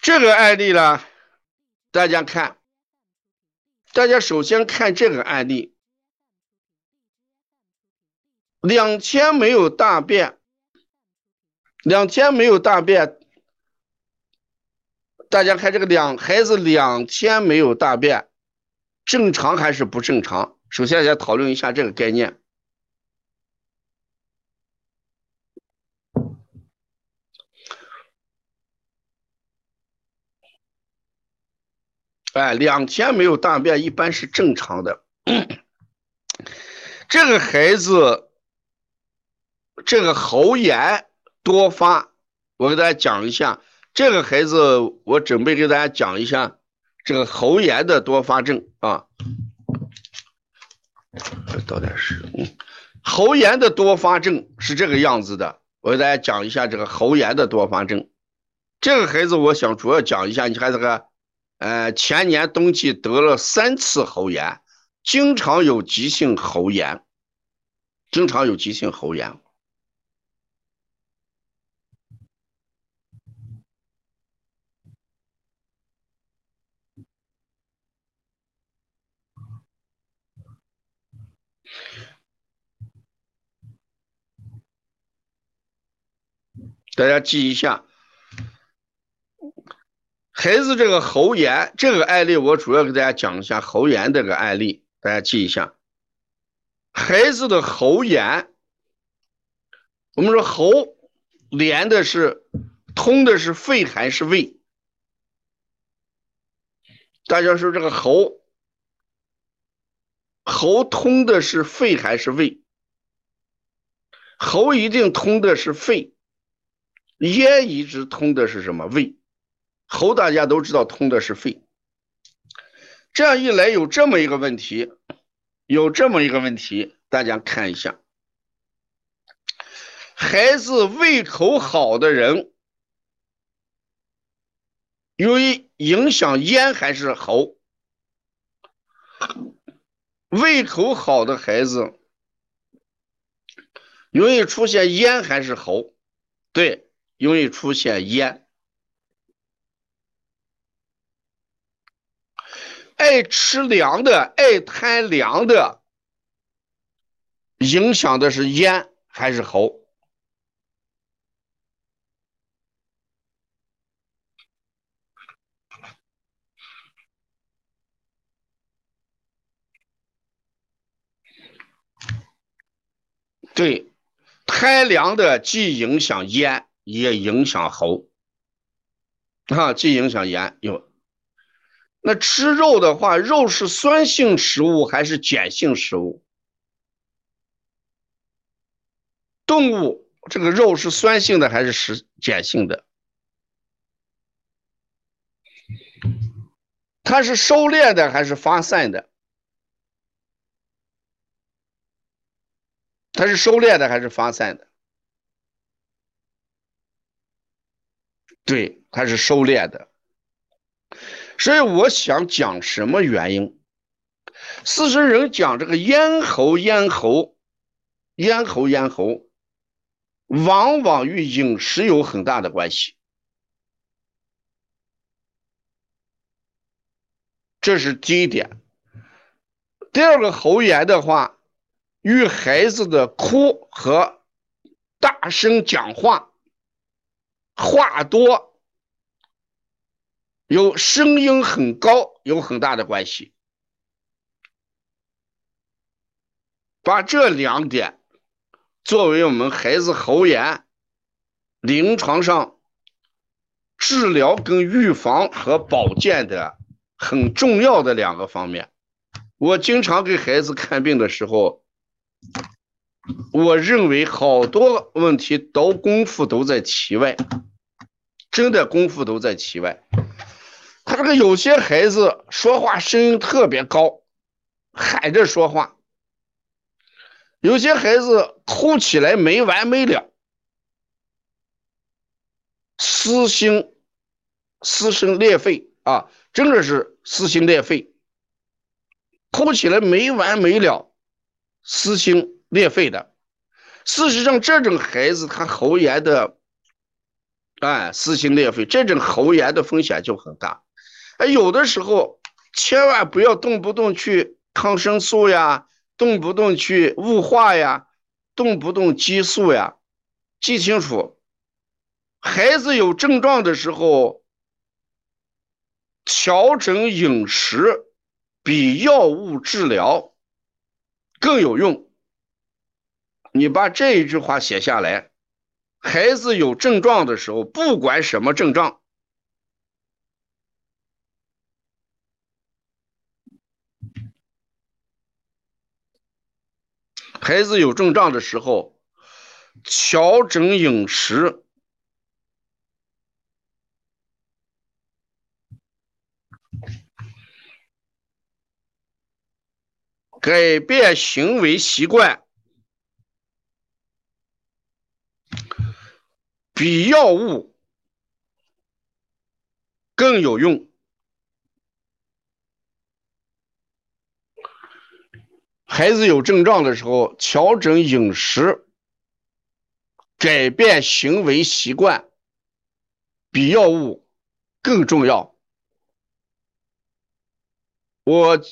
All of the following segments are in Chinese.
这个案例呢，大家看，大家首先看这个案例，两天没有大便，两天没有大便，大家看这个两孩子两天没有大便，正常还是不正常？首先先讨论一下这个概念。哎，两天没有大便一般是正常的。这个孩子，这个喉炎多发，我给大家讲一下。这个孩子，我准备给大家讲一下这个喉炎的多发症啊。倒点水。嗯，喉炎的多发症是这个样子的，我给大家讲一下这个喉炎的多发症。这个孩子，我想主要讲一下，你看这个。呃，前年冬季得了三次喉炎，经常有急性喉炎，经常有急性喉炎。大家记一下。孩子，这个喉炎这个案例，我主要给大家讲一下喉炎这个案例，大家记一下。孩子的喉炎，我们说喉连的是通的是肺还是胃？大家说这个喉喉通的是肺还是胃？喉一定通的是肺，咽一直通的是什么胃？喉大家都知道通的是肺，这样一来有这么一个问题，有这么一个问题，大家看一下，孩子胃口好的人，由于影响咽还是喉？胃口好的孩子容易出现咽还是喉？对，容易出现咽。爱吃凉的，爱贪凉的，影响的是咽还是喉？对，贪凉的既影响咽，也影响喉，啊，既影响咽又。那吃肉的话，肉是酸性食物还是碱性食物？动物这个肉是酸性的还是食碱性的？它是收敛的还是发散的？它是收敛的还是发散的？对，它是收敛的。所以我想讲什么原因？四十人讲这个咽喉，咽喉，咽喉，咽喉，往往与饮食有很大的关系。这是第一点。第二个喉炎的话，与孩子的哭和大声讲话、话多。有声音很高，有很大的关系。把这两点作为我们孩子喉炎临床上治疗跟预防和保健的很重要的两个方面。我经常给孩子看病的时候，我认为好多问题都功夫都在其外，真的功夫都在其外。他这个有些孩子说话声音特别高，喊着说话；有些孩子哭起来没完没了，撕心撕心裂肺啊，真的是撕心裂肺，哭起来没完没了，撕心裂肺的。事实上，这种孩子他喉炎的哎，撕心裂肺，这种喉炎的风险就很大。哎，有的时候千万不要动不动去抗生素呀，动不动去雾化呀，动不动激素呀，记清楚，孩子有症状的时候，调整饮食比药物治疗更有用。你把这一句话写下来。孩子有症状的时候，不管什么症状，孩子有症状的时候，调整饮食，改变行为习惯。比药物更有用。孩子有症状的时候，调整饮食、改变行为习惯，比药物更重要。我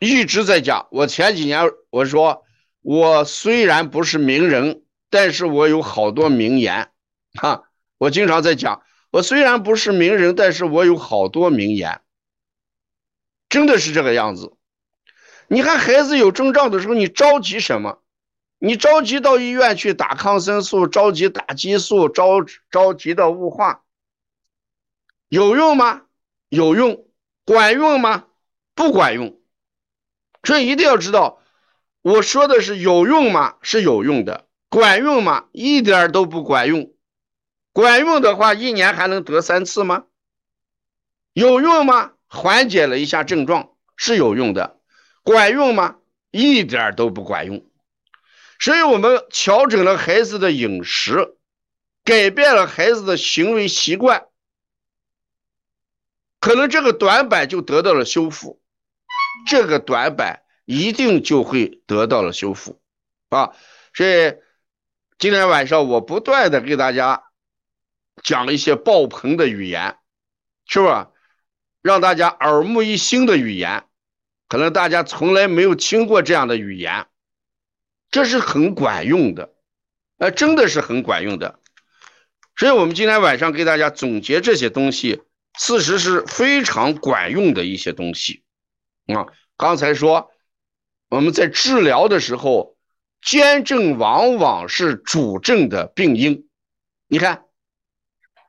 一直在讲，我前几年我说，我虽然不是名人，但是我有好多名言。哈，我经常在讲，我虽然不是名人，但是我有好多名言，真的是这个样子。你看孩子有症状的时候，你着急什么？你着急到医院去打抗生素，着急打激素，着着急的雾化，有用吗？有用，管用吗？不管用。所以一定要知道，我说的是有用吗？是有用的，管用吗？一点都不管用。管用的话，一年还能得三次吗？有用吗？缓解了一下症状是有用的，管用吗？一点都不管用。所以我们调整了孩子的饮食，改变了孩子的行为习惯，可能这个短板就得到了修复，这个短板一定就会得到了修复啊！所以今天晚上我不断的给大家。讲一些爆棚的语言，是吧？让大家耳目一新的语言，可能大家从来没有听过这样的语言，这是很管用的，呃，真的是很管用的。所以，我们今天晚上给大家总结这些东西，事实是非常管用的一些东西啊。刚才说我们在治疗的时候，肩症往往是主症的病因，你看。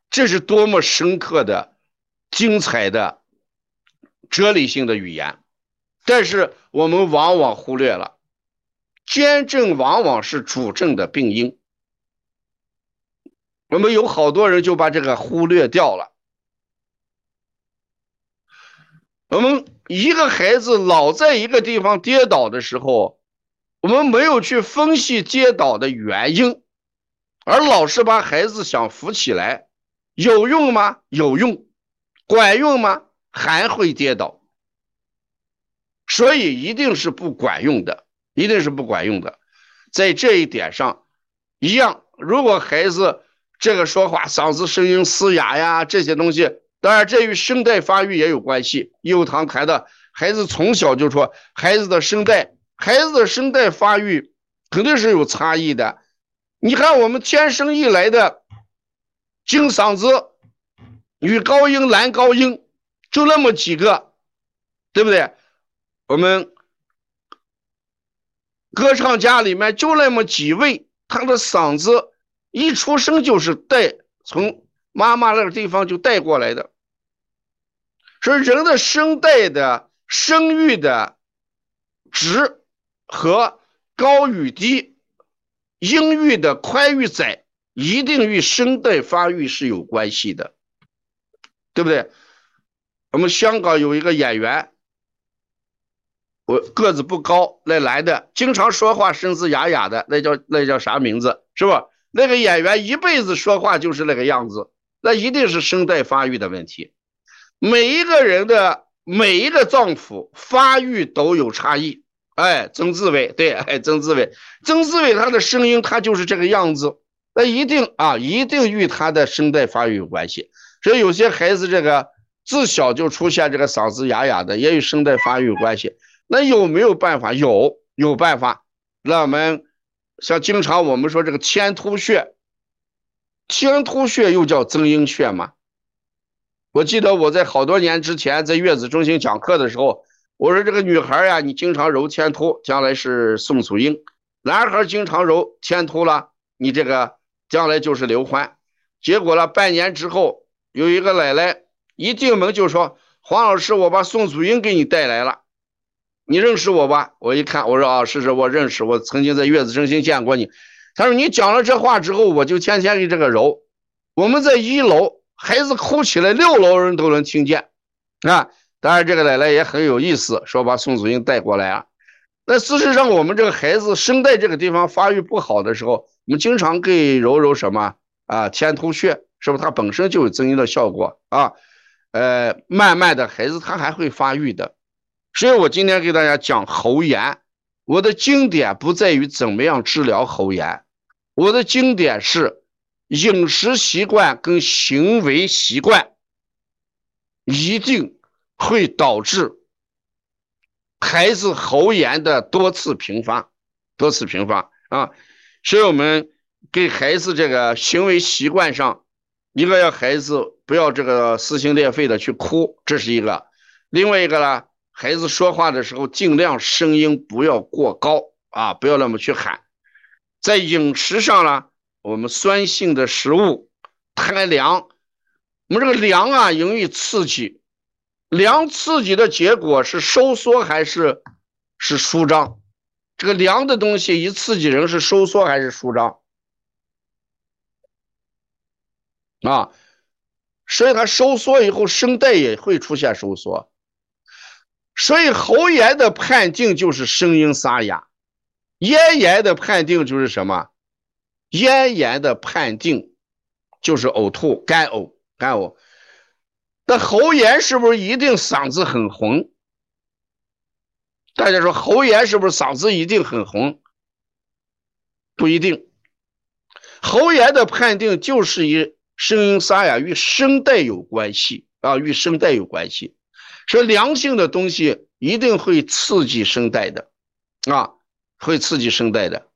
这是多么深刻的、精彩的、哲理性的语言，但是我们往往忽略了，肩症往往是主症的病因，我们有好多人就把这个忽略掉了。我们一个孩子老在一个地方跌倒的时候，我们没有去分析跌倒的原因，而老是把孩子想扶起来。有用吗？有用，管用吗？还会跌倒，所以一定是不管用的，一定是不管用的。在这一点上，一样。如果孩子这个说话嗓子声音嘶哑呀，这些东西，当然这与声带发育也有关系。有堂谈的孩子从小就说，孩子的声带，孩子的声带发育肯定是有差异的。你看我们天生一来的。金嗓子、女高音、男高音，就那么几个，对不对？我们歌唱家里面就那么几位，他的嗓子一出生就是带从妈妈那个地方就带过来的。所以人的声带的声域的值和高与低，音域的宽与窄。一定与声带发育是有关系的，对不对？我们香港有一个演员，我个子不高，那男的经常说话声嘶哑哑的，那叫那叫啥名字？是吧？那个演员一辈子说话就是那个样子，那一定是声带发育的问题。每一个人的每一个脏腑发育都有差异。哎，曾志伟，对，哎，曾志伟，曾志伟他的声音他就是这个样子。那一定啊，一定与他的声带发育有关系。所以有些孩子这个自小就出现这个嗓子哑哑的，也与声带发育有关系。那有没有办法？有，有办法。那我们像经常我们说这个天突穴，天突穴又叫增阴穴嘛。我记得我在好多年之前在月子中心讲课的时候，我说这个女孩呀，你经常揉天突，将来是宋祖英；男孩经常揉天突了，你这个将来就是刘欢。结果了，半年之后，有一个奶奶一进门就说：“黄老师，我把宋祖英给你带来了。”你认识我吧？我一看，我说啊，是是，我认识，我曾经在月子中心见过你。他说你讲了这话之后，我就天天给这个揉。我们在一楼，孩子哭起来，六楼人都能听见啊。当然，这个奶奶也很有意思，说把宋祖英带过来啊。那事实上，我们这个孩子声带这个地方发育不好的时候，我们经常给揉揉什么啊？天突穴，是不是？它本身就有增阴的效果啊。呃，慢慢的孩子他还会发育的。所以我今天给大家讲喉炎，我的经典不在于怎么样治疗喉炎，我的经典是饮食习惯跟行为习惯一定会导致孩子喉炎的多次频发，多次频发啊！所以我们给孩子这个行为习惯上，一个要孩子不要这个撕心裂肺的去哭，这是一个；另外一个呢。孩子说话的时候，尽量声音不要过高啊，不要那么去喊。在饮食上呢，我们酸性的食物太凉，我们这个凉啊容易刺激，凉刺激的结果是收缩还是是舒张？这个凉的东西一刺激人是收缩还是舒张？啊，所以它收缩以后，声带也会出现收缩。所以喉炎的判定就是声音沙哑，咽炎的判定就是什么？咽炎的判定就是呕吐、干呕、干呕。那喉炎是不是一定嗓子很红？大家说喉炎是不是嗓子一定很红？不一定。喉炎的判定就是与声音沙哑与声带有关系啊，与声带有关系。说良性的东西一定会刺激声带的，啊，会刺激声带的，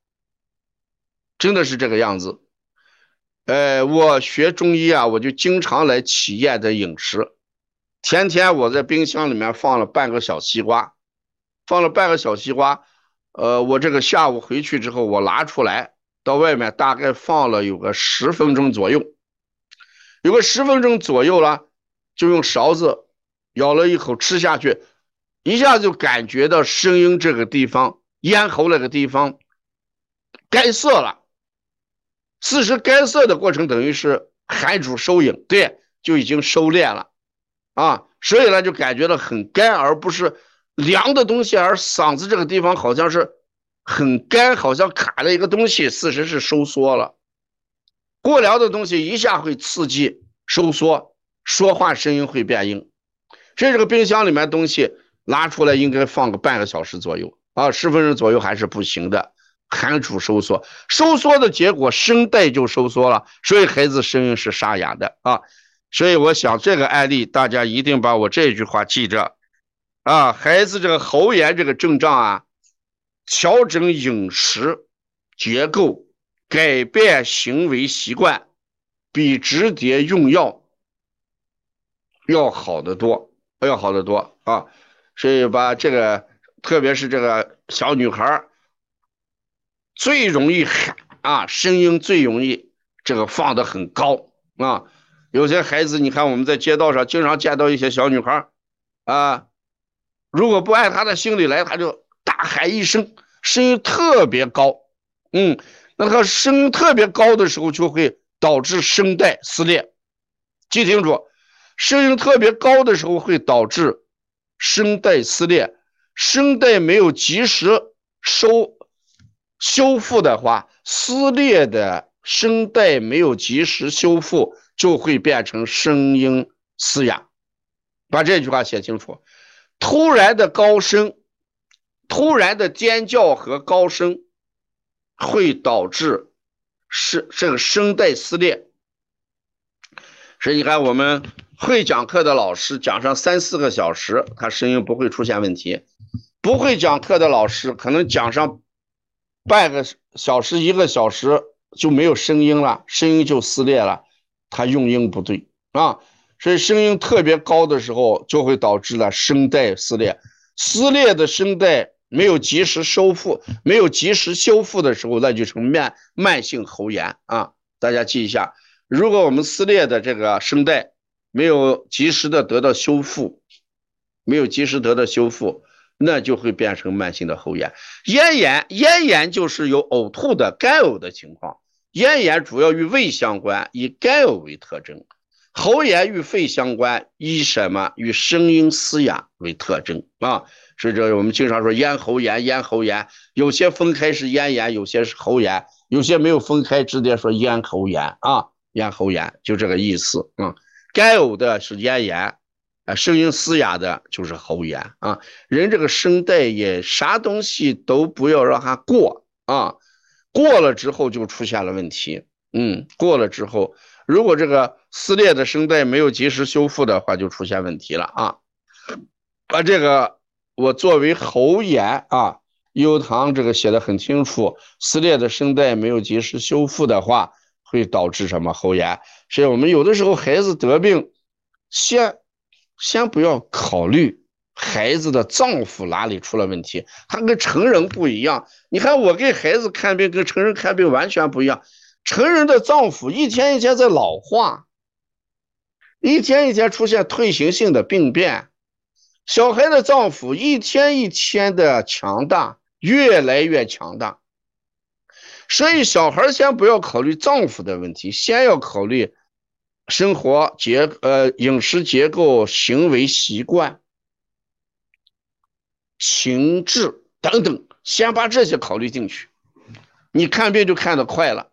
真的是这个样子。呃，我学中医啊，我就经常来体验的饮食。前天我在冰箱里面放了半个小西瓜，放了半个小西瓜。呃，我这个下午回去之后，我拿出来到外面大概放了有个十分钟左右，有个十分钟左右了，就用勺子。咬了一口吃下去，一下就感觉到声音这个地方、咽喉那个地方干涩了。此时干涩的过程等于是寒主收引，对，就已经收敛了啊。所以呢，就感觉到很干，而不是凉的东西，而嗓子这个地方好像是很干，好像卡了一个东西，事实是收缩了。过凉的东西一下会刺激收缩，说话声音会变硬。所以这个冰箱里面东西拿出来应该放个半个小时左右啊，十分钟左右还是不行的，寒主收缩，收缩的结果声带就收缩了，所以孩子声音是沙哑的啊。所以我想这个案例大家一定把我这句话记着啊，孩子这个喉炎这个症状啊，调整饮食结构，改变行为习惯，比直接用药要好得多。要好得多啊，所以把这个，特别是这个小女孩最容易喊啊，声音最容易这个放的很高啊。有些孩子，你看我们在街道上经常见到一些小女孩啊，如果不按她的心理来，她就大喊一声，声音特别高，嗯，那她声音特别高的时候，就会导致声带撕裂，记清楚。声音特别高的时候会导致声带撕裂，声带没有及时收修复的话，撕裂的声带没有及时修复，就会变成声音嘶哑。把这句话写清楚。突然的高声、突然的尖叫和高声会导致声这个声带撕裂。所以你看，我们会讲课的老师讲上三四个小时，他声音不会出现问题；不会讲课的老师可能讲上半个小时、一个小时就没有声音了，声音就撕裂了，他用音不对啊。所以声音特别高的时候，就会导致了声带撕裂。撕裂的声带没有及时修复，没有及时修复的时候，那就成慢慢性喉炎啊！大家记一下，如果我们撕裂的这个声带没有及时的得到修复，没有及时得到修复，那就会变成慢性的喉炎。咽炎，咽炎就是有呕吐的干呕的情况。咽炎主要与胃相关，以干呕为特征。喉炎与肺相关，以什么？与声音嘶哑为特征啊。所以这我们经常说咽喉炎，咽喉炎有些分开是咽炎，有些是喉炎，有些没有分开，直接说咽喉炎啊，咽喉炎就这个意思啊。干呕的是咽炎，啊，声音嘶哑的就是喉炎啊。人这个声带也啥东西都不要让它过啊，过了之后就出现了问题。嗯，过了之后。如果这个撕裂的声带没有及时修复的话，就出现问题了啊！把这个我作为喉炎啊，优糖这个写的很清楚，撕裂的声带没有及时修复的话，会导致什么喉炎？所以我们有的时候孩子得病，先先不要考虑孩子的脏腑哪里出了问题，他跟成人不一样。你看我给孩子看病跟成人看病完全不一样。成人的脏腑一天一天在老化，一天一天出现退行性的病变。小孩的脏腑一天一天的强大，越来越强大。所以小孩先不要考虑脏腑的问题，先要考虑生活结呃饮食结构、行为习惯、情志等等，先把这些考虑进去，你看病就看得快了。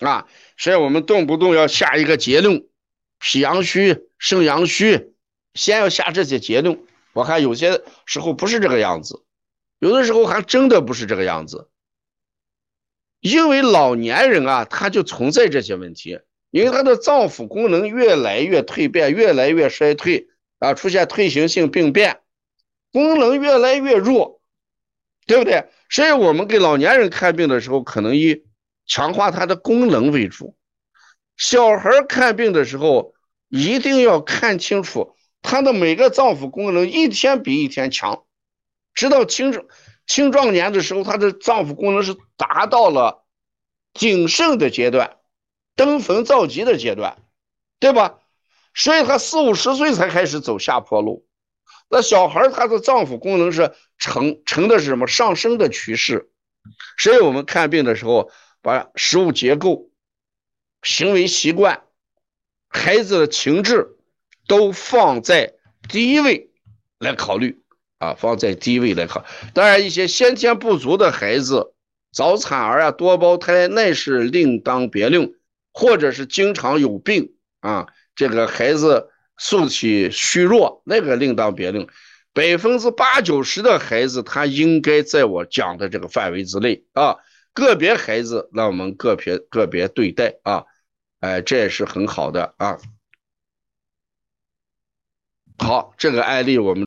啊，所以我们动不动要下一个结论，脾阳虚、肾阳虚，先要下这些结论。我看有些时候不是这个样子，有的时候还真的不是这个样子。因为老年人啊，他就存在这些问题，因为他的脏腑功能越来越蜕变，越来越衰退啊，出现退行性病变，功能越来越弱，对不对？所以我们给老年人看病的时候，可能以强化他的功能为主，小孩看病的时候一定要看清楚他的每个脏腑功能一天比一天强，直到青青壮年的时候，他的脏腑功能是达到了鼎盛的阶段，登峰造极的阶段，对吧？所以他四五十岁才开始走下坡路，那小孩他的脏腑功能是呈呈的是什么上升的趋势，所以我们看病的时候。把食物结构、行为习惯、孩子的情志都放在第一位来考虑啊，放在第一位来考。当然，一些先天不足的孩子、早产儿啊、多胞胎那是另当别论，或者是经常有病啊，这个孩子素体虚弱，那个另当别论。百分之八九十的孩子，他应该在我讲的这个范围之内啊。个别孩子，那我们个别个别对待啊，哎，这也是很好的啊。好，这个案例我们。